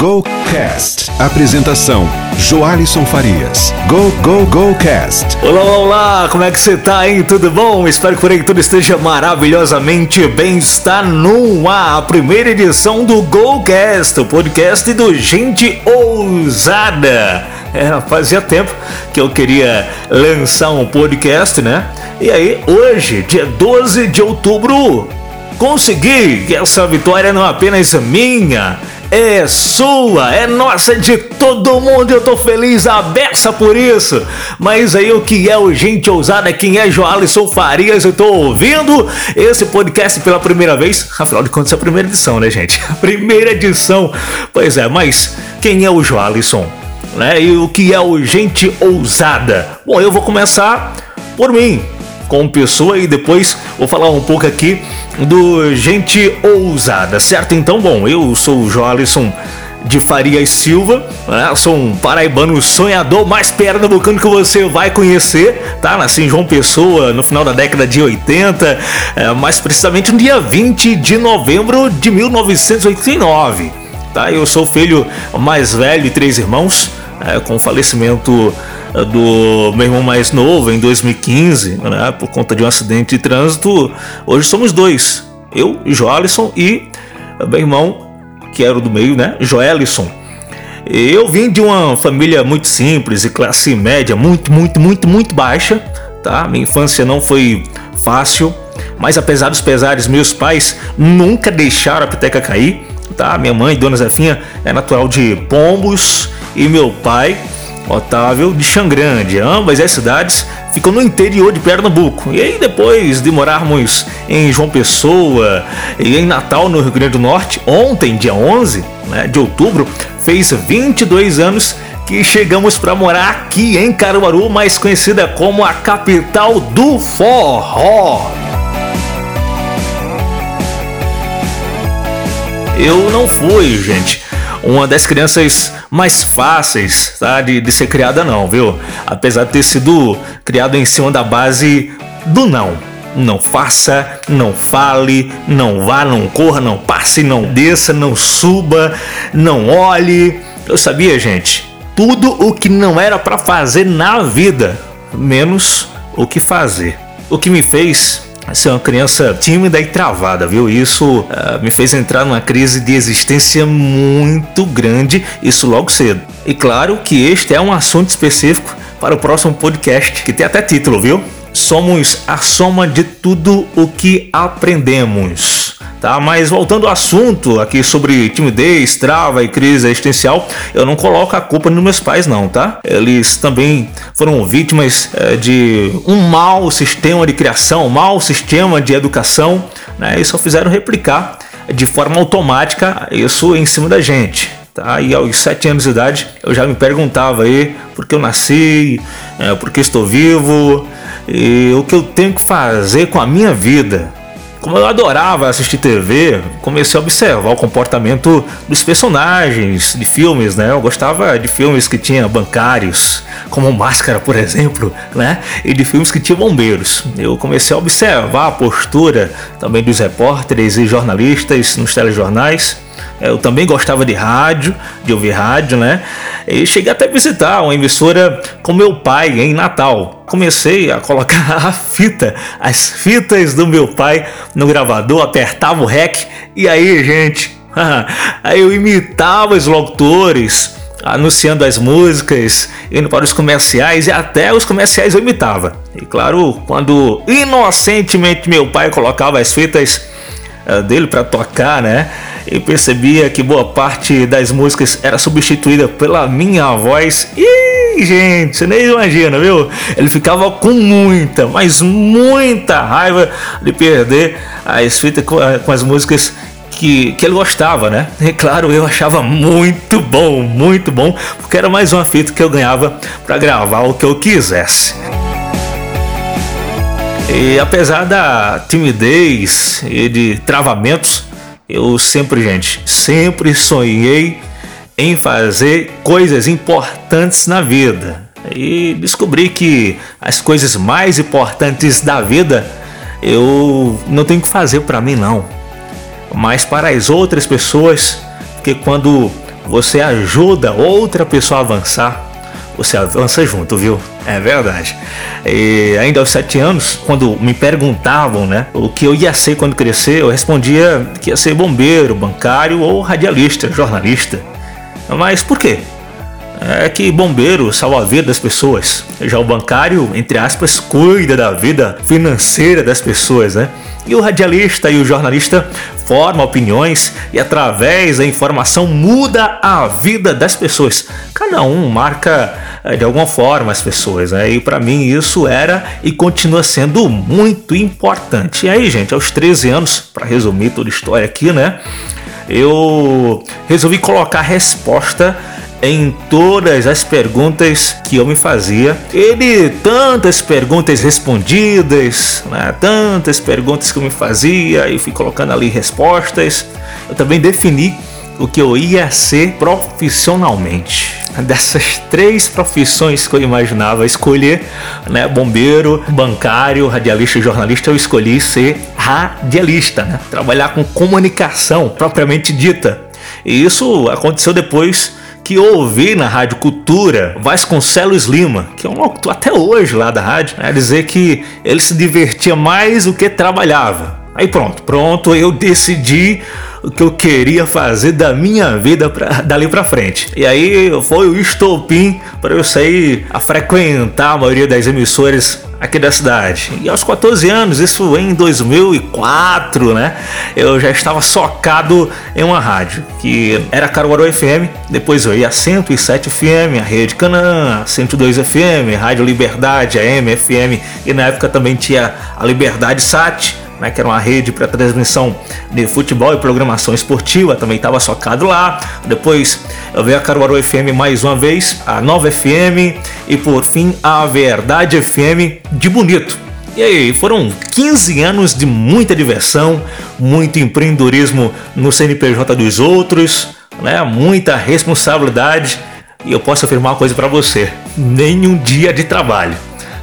Go Cast. Apresentação: Joalisson Farias. Go Go Go Cast. Olá, olá, como é que você tá aí? Tudo bom? Espero que por aí tudo esteja maravilhosamente bem. Está no ar a primeira edição do GoCast, o podcast do Gente Ousada. É, fazia tempo que eu queria lançar um podcast, né? E aí, hoje, dia 12 de outubro, consegui! Essa vitória não é apenas minha, é sua, é nossa, de todo mundo. Eu tô feliz, a beça por isso. Mas aí o que é o Gente Ousada? Quem é Joalisson Farias? Eu tô ouvindo esse podcast pela primeira vez. Afinal de contas, é a primeira edição, né, gente? A primeira edição. Pois é, mas quem é o Joalisson? Né? E o que é o Gente Ousada? Bom, eu vou começar por mim como pessoa e depois vou falar um pouco aqui do Gente Ousada, certo? Então, bom, eu sou o Joalisson de Farias Silva, né? sou um paraibano sonhador mais pernambucano que você vai conhecer, tá? Nasci em João Pessoa no final da década de 80, é, mais precisamente no dia 20 de novembro de 1989, tá? Eu sou filho mais velho de três irmãos, é, com falecimento do meu irmão mais novo em 2015, né, por conta de um acidente de trânsito. Hoje somos dois, eu, Joalisson e meu irmão, que era do meio, né, Joelisson. Eu vim de uma família muito simples e classe média muito, muito, muito, muito baixa, tá? Minha infância não foi fácil, mas apesar dos pesares, meus pais nunca deixaram a peteca cair, tá? Minha mãe, Dona Zefinha, é natural de Pombos e meu pai Otávio de Xangrande. Ambas as cidades ficam no interior de Pernambuco. E aí, depois de morarmos em João Pessoa e em Natal, no Rio Grande do Norte, ontem, dia 11 né, de outubro, fez 22 anos que chegamos para morar aqui em Caruaru, mais conhecida como a capital do forró. Eu não fui, gente uma das crianças mais fáceis tá, de, de ser criada, não, viu? Apesar de ter sido criado em cima da base do não. Não faça, não fale, não vá, não corra, não passe, não desça, não suba, não olhe. Eu sabia, gente, tudo o que não era para fazer na vida, menos o que fazer. O que me fez ser uma criança tímida e travada, viu? Isso uh, me fez entrar numa crise de existência muito grande, isso logo cedo. E claro que este é um assunto específico para o próximo podcast, que tem até título, viu? Somos a soma de tudo o que aprendemos tá? Mas voltando ao assunto aqui sobre timidez, trava e crise existencial, eu não coloco a culpa nos meus pais não, tá? Eles também foram vítimas é, de um mau sistema de criação, um mau sistema de educação, né? E só fizeram replicar de forma automática isso em cima da gente. Tá? E aos sete anos de idade eu já me perguntava aí por que eu nasci, é, por que estou vivo, e o que eu tenho que fazer com a minha vida. Como eu adorava assistir TV, comecei a observar o comportamento dos personagens de filmes, né? Eu gostava de filmes que tinham bancários, como Máscara, por exemplo, né? E de filmes que tinham bombeiros. Eu comecei a observar a postura também dos repórteres e jornalistas nos telejornais eu também gostava de rádio, de ouvir rádio, né? E cheguei até a visitar uma emissora com meu pai em Natal. Comecei a colocar a fita, as fitas do meu pai no gravador, apertava o REC e aí, gente, aí eu imitava os locutores anunciando as músicas, indo para os comerciais e até os comerciais eu imitava. E claro, quando inocentemente meu pai colocava as fitas dele para tocar, né? e percebia que boa parte das músicas era substituída pela minha voz. E gente, você nem imagina, viu? Ele ficava com muita, mas muita raiva de perder as fitas com, com as músicas que, que ele gostava, né? E claro, eu achava muito bom, muito bom, porque era mais uma fita que eu ganhava para gravar o que eu quisesse. E apesar da timidez e de travamentos, eu sempre, gente, sempre sonhei em fazer coisas importantes na vida. E descobri que as coisas mais importantes da vida eu não tenho que fazer para mim não, mas para as outras pessoas, porque quando você ajuda outra pessoa a avançar, você avança junto, viu? É verdade. E ainda aos sete anos, quando me perguntavam, né, o que eu ia ser quando crescer, eu respondia que ia ser bombeiro, bancário ou radialista, jornalista. Mas por quê? É que bombeiro salva a vida das pessoas. Já o bancário, entre aspas, cuida da vida financeira das pessoas, né? E o radialista e o jornalista formam opiniões e através da informação muda a vida das pessoas. Cada um marca eh, de alguma forma as pessoas, né? E para mim isso era e continua sendo muito importante. E aí, gente, aos 13 anos, para resumir toda a história aqui, né? Eu resolvi colocar a resposta em todas as perguntas que eu me fazia. Ele, tantas perguntas respondidas, né? tantas perguntas que eu me fazia e fui colocando ali respostas. Eu também defini o que eu ia ser profissionalmente. Dessas três profissões que eu imaginava escolher, né, bombeiro, bancário, radialista e jornalista, eu escolhi ser radialista, né? trabalhar com comunicação propriamente dita. E isso aconteceu depois que eu ouvi na Rádio Cultura Vasconcelos Lima, que é um locutor até hoje lá da rádio, né, dizer que ele se divertia mais do que trabalhava. Aí pronto, pronto, eu decidi o que eu queria fazer da minha vida pra, dali para frente. E aí foi o estopim para eu sair a frequentar a maioria das emissoras aqui da cidade. E aos 14 anos, isso em 2004, né? Eu já estava socado em uma rádio, que era Caruaru FM, depois eu ia a 107 FM, a Rede Canã, 102 FM, Rádio Liberdade, a MFM, e na época também tinha a Liberdade Sat, né, que era uma rede para transmissão de futebol e programação esportiva, também estava socado lá. Depois veio a Caruaru FM mais uma vez, a Nova FM e por fim a Verdade FM de Bonito. E aí, foram 15 anos de muita diversão, muito empreendedorismo no CNPJ dos outros, né? muita responsabilidade. E eu posso afirmar uma coisa para você: nenhum dia de trabalho.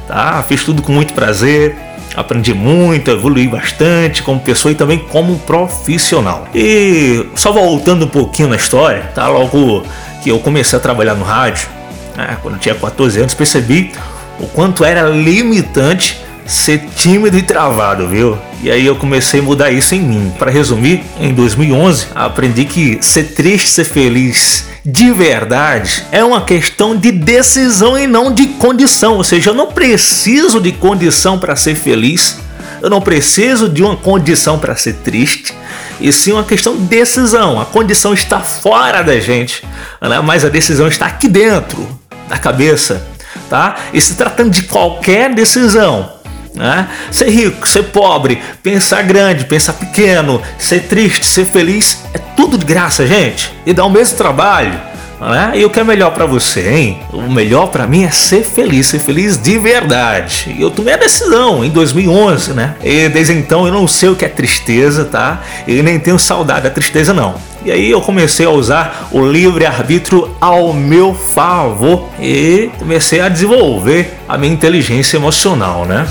Tá? Fiz tudo com muito prazer, aprendi muito, evolui bastante como pessoa e também como profissional. E só voltando um pouquinho na história, tá? Logo que eu comecei a trabalhar no rádio, né? quando eu tinha 14 anos, percebi o quanto era limitante ser tímido e travado, viu? E aí eu comecei a mudar isso em mim. Para resumir, em 2011 aprendi que ser triste, ser feliz de verdade é uma questão de decisão e não de condição. Ou seja, eu não preciso de condição para ser feliz. Eu não preciso de uma condição para ser triste, e sim uma questão de decisão. A condição está fora da gente, né? mas a decisão está aqui dentro da cabeça, tá? E se tratando de qualquer decisão, né? Ser rico, ser pobre, pensar grande, pensar pequeno, ser triste, ser feliz, é tudo de graça, gente. E dá o mesmo trabalho. Né? E o que é melhor para você, hein? O melhor para mim é ser feliz, ser feliz de verdade. E eu tomei a decisão em 2011, né? E desde então eu não sei o que é tristeza, tá? E nem tenho saudade da tristeza, não. E aí eu comecei a usar o livre-arbítrio ao meu favor e comecei a desenvolver a minha inteligência emocional, né?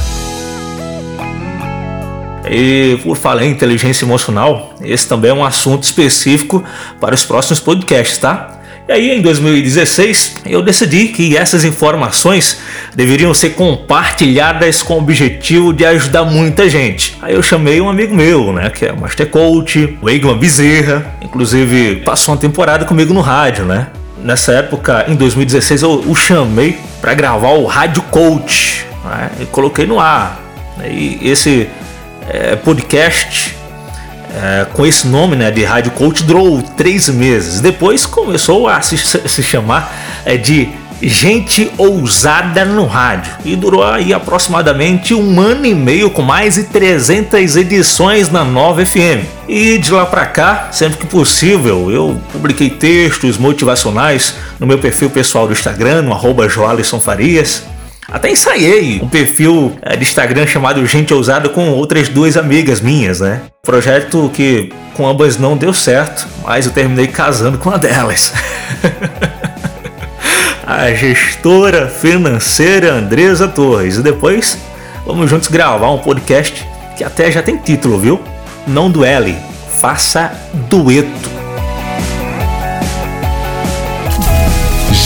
E por falar em inteligência emocional, esse também é um assunto específico para os próximos podcasts, tá? E aí, em 2016, eu decidi que essas informações deveriam ser compartilhadas com o objetivo de ajudar muita gente. Aí eu chamei um amigo meu, né, que é Master Coach, o Egman Bezerra, inclusive passou uma temporada comigo no rádio, né? Nessa época, em 2016, eu o chamei para gravar o Rádio Coach, né? E coloquei no ar. E esse é, podcast é, com esse nome né, de Rádio Coach durou três meses. Depois começou a se, se chamar é, de Gente Ousada no Rádio e durou aí aproximadamente um ano e meio com mais de 300 edições na Nova FM. E de lá para cá, sempre que possível, eu publiquei textos motivacionais no meu perfil pessoal do Instagram, no Farias. Até ensaiei um perfil é, de Instagram chamado Gente Ousada com outras duas amigas minhas, né? Projeto que com ambas não deu certo, mas eu terminei casando com uma delas. a gestora financeira Andresa Torres. E depois vamos juntos gravar um podcast que até já tem título, viu? Não duele, faça dueto.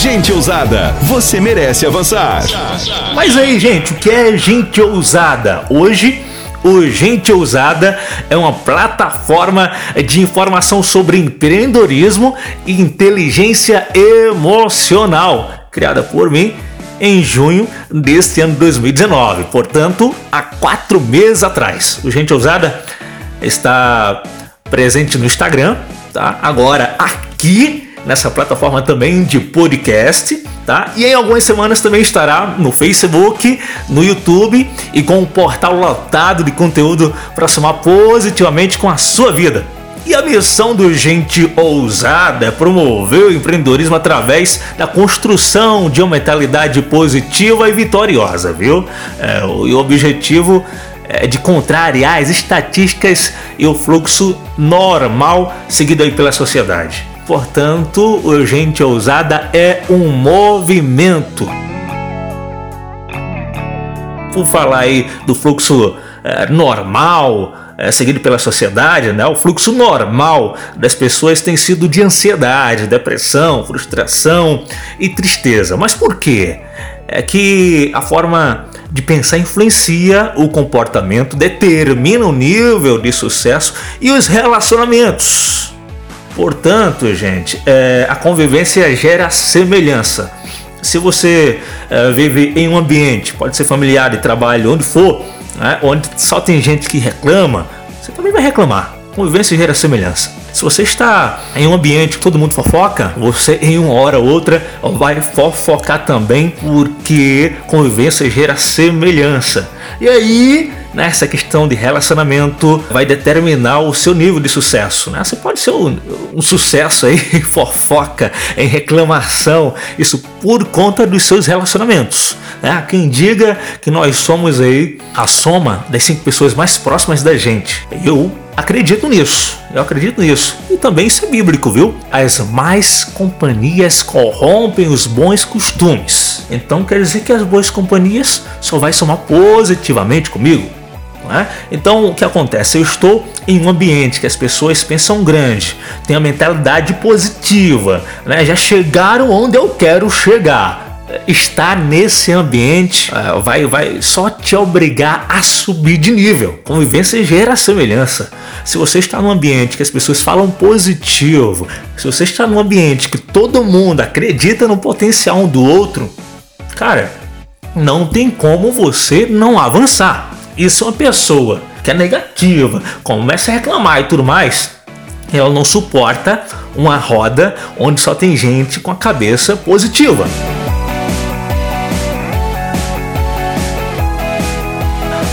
Gente ousada, você merece avançar. Mas aí, gente, o que é gente ousada? Hoje o Gente Ousada é uma plataforma de informação sobre empreendedorismo e inteligência emocional, criada por mim em junho deste ano 2019, portanto, há quatro meses atrás. O Gente Ousada está presente no Instagram, tá? Agora aqui nessa plataforma também de podcast, tá? E em algumas semanas também estará no Facebook, no YouTube e com um portal lotado de conteúdo para somar positivamente com a sua vida. E a missão do Gente Ousada é promover o empreendedorismo através da construção de uma mentalidade positiva e vitoriosa, viu? É, o objetivo é de contrariar as estatísticas e o fluxo normal seguido aí pela sociedade. Portanto, o Gente Ousada é um movimento. Por falar aí do fluxo é, normal, é, seguido pela sociedade, né? o fluxo normal das pessoas tem sido de ansiedade, depressão, frustração e tristeza. Mas por quê? É que a forma de pensar influencia o comportamento, determina o nível de sucesso e os relacionamentos. Portanto, gente, é, a convivência gera semelhança. Se você é, vive em um ambiente, pode ser familiar, de trabalho, onde for, né, onde só tem gente que reclama, você também vai reclamar. Convivência gera semelhança. Se você está em um ambiente que todo mundo fofoca, você em uma hora ou outra vai fofocar também, porque convivência gera semelhança. E aí nessa questão de relacionamento vai determinar o seu nível de sucesso. Né? Você pode ser um, um sucesso aí em fofoca, em reclamação, isso por conta dos seus relacionamentos. Né? Quem diga que nós somos aí a soma das cinco pessoas mais próximas da gente. Eu acredito nisso. Eu acredito nisso. E também isso é bíblico, viu? As más companhias corrompem os bons costumes. Então quer dizer que as boas companhias só vai somar positivamente comigo. É? Então o que acontece? Eu estou em um ambiente que as pessoas pensam grande, têm a mentalidade positiva, né? já chegaram onde eu quero chegar. Estar nesse ambiente uh, vai, vai só te obrigar a subir de nível. Convivência gera semelhança. Se você está num ambiente que as pessoas falam positivo, se você está num ambiente que todo mundo acredita no potencial um do outro, cara, não tem como você não avançar. E se uma pessoa que é negativa começa a reclamar e tudo mais, ela não suporta uma roda onde só tem gente com a cabeça positiva.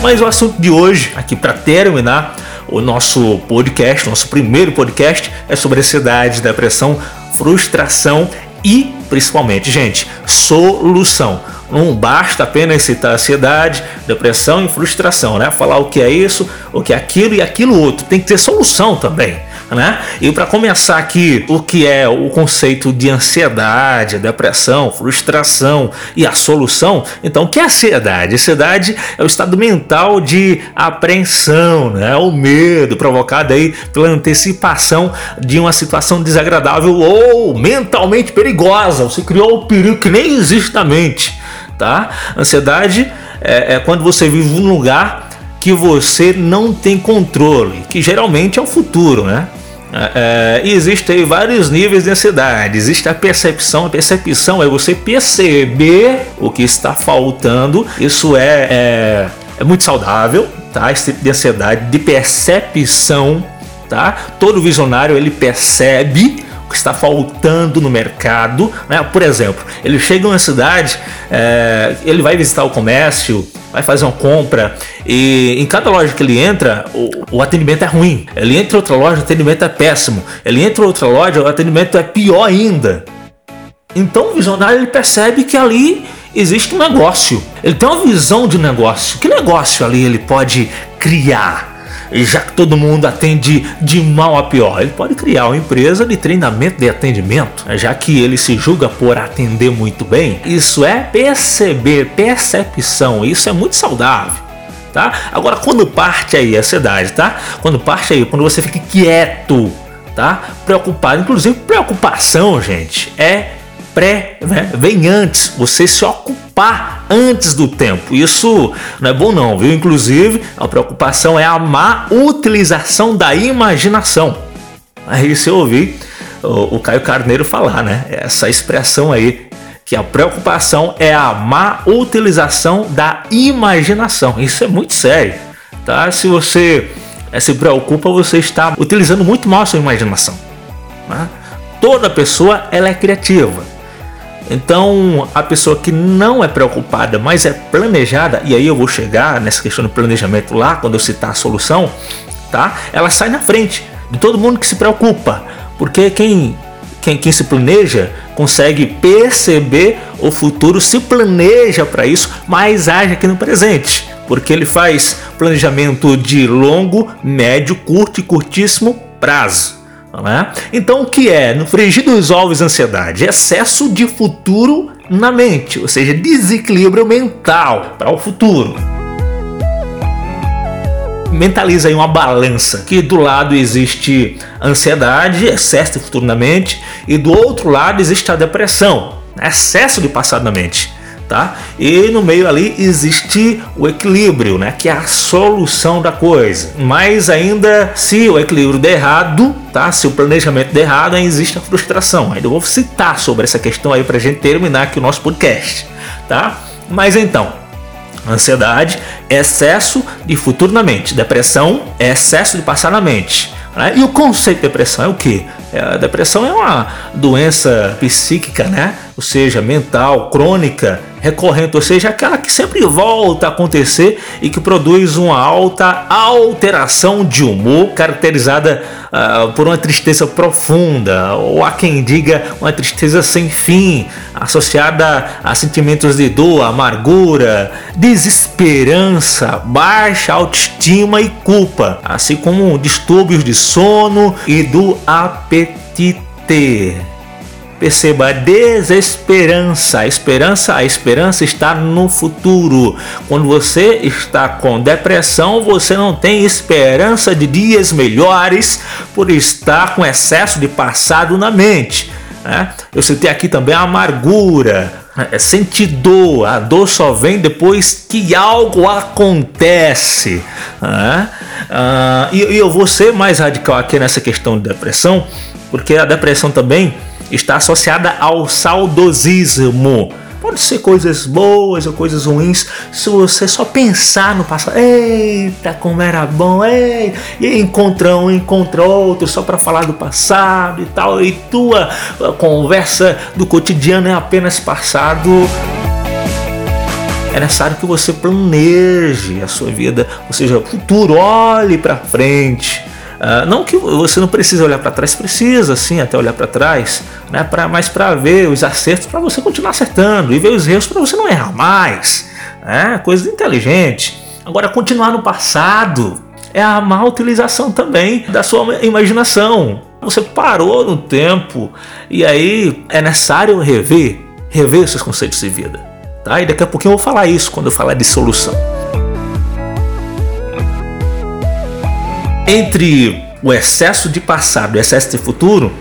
Mas o assunto de hoje, aqui para terminar o nosso podcast, nosso primeiro podcast, é sobre ansiedade, depressão, frustração e principalmente, gente, solução. Não basta apenas citar ansiedade, depressão e frustração, né? Falar o que é isso, o que é aquilo e aquilo outro. Tem que ter solução também. Né? E para começar aqui, o que é o conceito de ansiedade, depressão, frustração e a solução? Então, o que é ansiedade? Ansiedade é o estado mental de apreensão, né? o medo provocado aí pela antecipação de uma situação desagradável ou mentalmente perigosa. Você criou o perigo que nem existe na mente tá? Ansiedade é, é quando você vive num lugar que você não tem controle, que geralmente é o futuro, né? É, é, existem vários níveis de ansiedade. Existe a percepção. A percepção é você perceber o que está faltando. Isso é, é, é muito saudável, tá? Esse tipo de ansiedade, de percepção, tá? Todo visionário ele percebe que está faltando no mercado. Né? Por exemplo, ele chega em uma cidade, é, ele vai visitar o comércio, vai fazer uma compra e em cada loja que ele entra, o, o, atendimento é ruim. Ele entra em outra loja, o atendimento é péssimo. Ele entra em outra loja, o atendimento é pior ainda. Então o visionário ele percebe que ali existe um negócio. Ele tem uma visão de negócio. Que negócio ali ele pode criar? Já que todo mundo atende de mal a pior. Ele pode criar uma empresa de treinamento de atendimento, já que ele se julga por atender muito bem. Isso é perceber, percepção, isso é muito saudável. Tá? Agora, quando parte aí a ansiedade, tá? Quando parte aí, quando você fica quieto, tá? Preocupado, inclusive preocupação, gente, é pré, né? vem antes, você se ocupar antes do tempo. Isso não é bom não, viu? Inclusive, a preocupação é a má utilização da imaginação. Aí se eu o, o Caio Carneiro falar, né? Essa expressão aí que a preocupação é a má utilização da imaginação. Isso é muito sério, tá? Se você eh, se preocupa, você está utilizando muito mal a sua imaginação. Né? Toda pessoa ela é criativa. Então, a pessoa que não é preocupada, mas é planejada, e aí eu vou chegar nessa questão do planejamento lá, quando eu citar a solução, tá? Ela sai na frente de todo mundo que se preocupa, porque quem quem, quem se planeja consegue perceber o futuro, se planeja para isso, mas age aqui no presente, porque ele faz planejamento de longo, médio, curto e curtíssimo prazo. Né? Então, o que é no frigir dos ovos ansiedade? Excesso de futuro na mente, ou seja, desequilíbrio mental para o futuro mentaliza aí uma balança que do lado existe ansiedade, excesso de futuro na mente, e do outro lado existe a depressão, excesso de passado na mente. Tá? E no meio ali existe o equilíbrio, né? que é a solução da coisa. Mas ainda, se o equilíbrio der errado, tá? se o planejamento der errado, aí existe a frustração. Ainda vou citar sobre essa questão aí para a gente terminar aqui o nosso podcast. Tá? Mas então, Ansiedade, excesso de futuro na mente. Depressão, excesso de passar na mente. Né? E o conceito de depressão é o que? É, a depressão é uma doença psíquica, né? Ou seja, mental, crônica, recorrente, ou seja, aquela que sempre volta a acontecer e que produz uma alta alteração de humor caracterizada uh, por uma tristeza profunda, ou há quem diga uma tristeza sem fim, associada a sentimentos de dor, amargura, desesperança, baixa autoestima e culpa, assim como distúrbios de sono e do apetite. Perceba a desesperança. A esperança, a esperança está no futuro. Quando você está com depressão, você não tem esperança de dias melhores por estar com excesso de passado na mente. Né? Eu citei aqui também a amargura. É sentir dor, a dor só vem depois que algo acontece. Né? Ah, e, e eu vou ser mais radical aqui nessa questão de depressão, porque a depressão também está associada ao saudosismo. Pode ser coisas boas ou coisas ruins. Se você só pensar no passado, eita, como era bom, ei, e encontra um, encontra outro só para falar do passado e tal, e tua conversa do cotidiano é apenas passado. É necessário que você planeje a sua vida, ou seja, o futuro, olhe para frente Uh, não que você não precisa olhar para trás, precisa sim até olhar para trás, né? Pra, mas para ver os acertos, para você continuar acertando e ver os erros para você não errar mais. Né? Coisa inteligente. Agora, continuar no passado é a má utilização também da sua imaginação. Você parou no tempo e aí é necessário rever, rever seus conceitos de vida. Tá? E daqui a pouquinho eu vou falar isso quando eu falar de solução. Entre o excesso de passado e o excesso de futuro,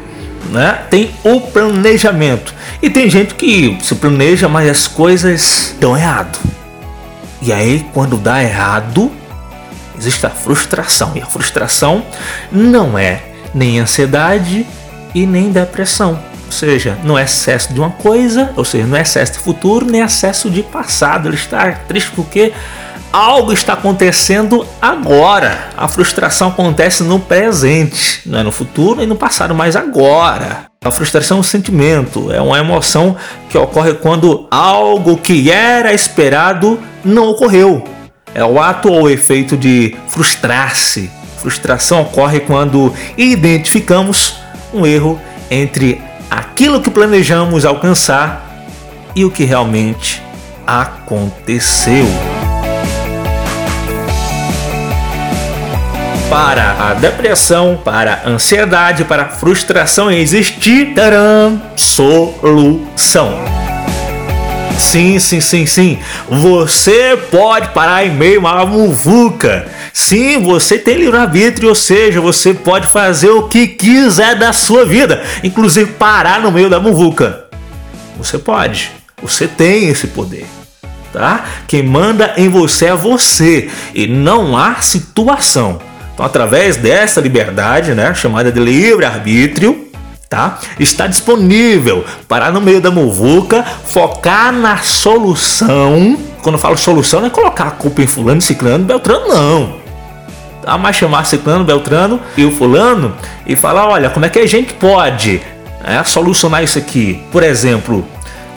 né, tem o planejamento. E tem gente que se planeja, mas as coisas dão errado. E aí, quando dá errado, existe a frustração. E a frustração não é nem ansiedade e nem depressão. Ou seja, não é excesso de uma coisa, ou seja, não é excesso de futuro, nem excesso de passado. Ele está triste porque algo está acontecendo agora. A frustração acontece no presente, não é no futuro e no passado, mas agora. A frustração é um sentimento, é uma emoção que ocorre quando algo que era esperado não ocorreu. É o ato ou efeito de frustrar-se. Frustração ocorre quando identificamos um erro entre aquilo que planejamos alcançar e o que realmente aconteceu. Para a depressão, para a ansiedade, para a frustração existe taram, solução. Sim, sim, sim, sim. Você pode parar em meio a uma muvuca. Sim, você tem livre-arbítrio, ou seja, você pode fazer o que quiser da sua vida, inclusive parar no meio da muvuca. Você pode. Você tem esse poder. Tá? Quem manda em você é você e não há situação. Então, através dessa liberdade, né, chamada de livre-arbítrio, tá? Está disponível para no meio da muvuca focar na solução. Quando eu falo solução, não é colocar a culpa em fulano, ciclano, beltrano, não. Tá? Mas chamar ciclano, beltrano e o fulano e falar, olha, como é que a gente pode né, solucionar isso aqui? Por exemplo,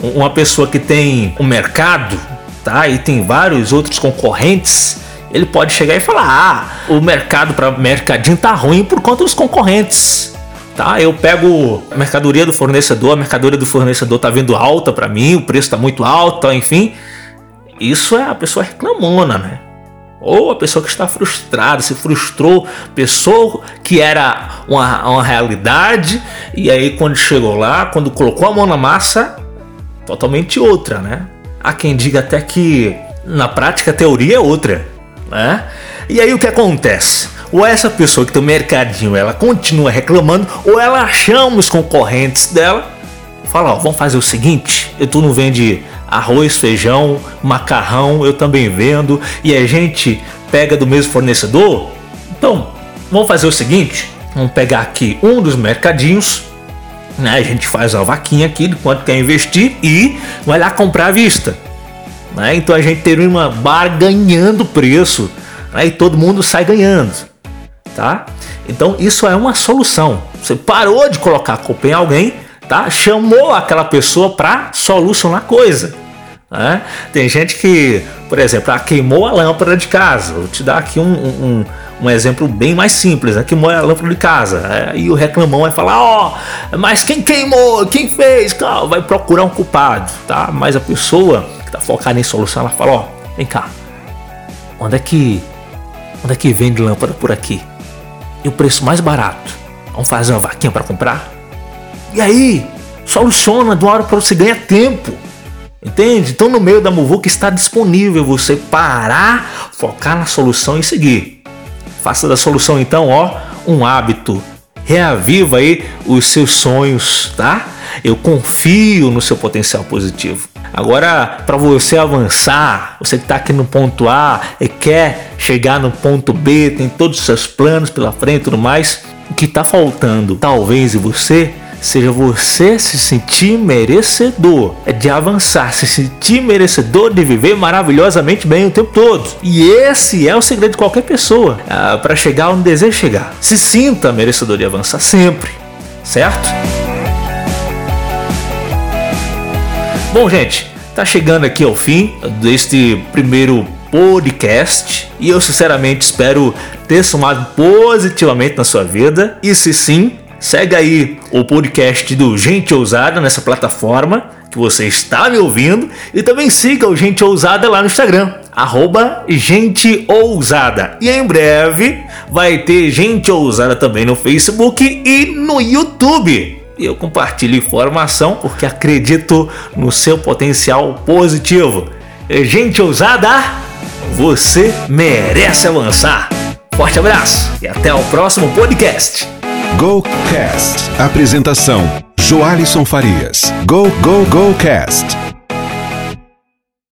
uma pessoa que tem um mercado, tá? E tem vários outros concorrentes, ele pode chegar e falar: "Ah, o mercado para mercadinho tá ruim por conta dos concorrentes". Tá? Eu pego a mercadoria do fornecedor, a mercadoria do fornecedor tá vindo alta para mim, o preço tá muito alto, enfim. Isso é a pessoa reclamona, né? Ou a pessoa que está frustrada, se frustrou, pessoa que era uma, uma realidade, e aí quando chegou lá, quando colocou a mão na massa, totalmente outra, né? Há quem diga até que na prática a teoria é outra, né? E aí o que acontece? Ou essa pessoa que tem o mercadinho, ela continua reclamando, ou ela chama os concorrentes dela, fala, ó, vamos fazer o seguinte, eu tu não vende arroz, feijão, macarrão, eu também vendo, e a gente pega do mesmo fornecedor? Então, vamos fazer o seguinte, vamos pegar aqui um dos mercadinhos, né? A gente faz a vaquinha aqui de quanto quer investir e vai lá comprar à vista. Né? Então a gente teria uma barganhando preço né? e todo mundo sai ganhando. Tá? Então isso é uma solução. Você parou de colocar a culpa em alguém, tá? chamou aquela pessoa para solucionar a coisa. Né? Tem gente que, por exemplo, ah, queimou a lâmpada de casa. Vou te dar aqui um, um, um exemplo bem mais simples, né? Queimou a lâmpada de casa. Né? E o reclamão vai falar, ó, oh, mas quem queimou? Quem fez? Vai procurar um culpado, tá? Mas a pessoa que tá focada em solução, ela fala, ó, oh, vem cá. Onde é que onde é que vende lâmpada por aqui? E o preço mais barato? Vamos fazer uma vaquinha para comprar? E aí, soluciona de uma hora para você ganhar tempo. Entende? Então no meio da muvuca está disponível você parar, focar na solução e seguir. Faça da solução então, ó, um hábito. Reaviva aí os seus sonhos, tá? Eu confio no seu potencial positivo. Agora, para você avançar, você que está aqui no ponto A e quer chegar no ponto B, tem todos os seus planos pela frente e tudo mais, o que está faltando, talvez, em você, seja você se sentir merecedor de avançar, se sentir merecedor de viver maravilhosamente bem o tempo todo. E esse é o segredo de qualquer pessoa ah, para chegar onde deseja chegar. Se sinta merecedor de avançar sempre, certo? Bom, gente, tá chegando aqui ao fim deste primeiro podcast e eu sinceramente espero ter somado positivamente na sua vida. E se sim, Segue aí o podcast do Gente Ousada nessa plataforma que você está me ouvindo e também siga o Gente Ousada lá no Instagram, arroba Gente Ousada. E em breve vai ter Gente Ousada também no Facebook e no YouTube. E eu compartilho informação porque acredito no seu potencial positivo. Gente Ousada, você merece avançar. Forte abraço e até o próximo podcast. GoCast. Apresentação: Joalisson Farias. Go, go, go, cast.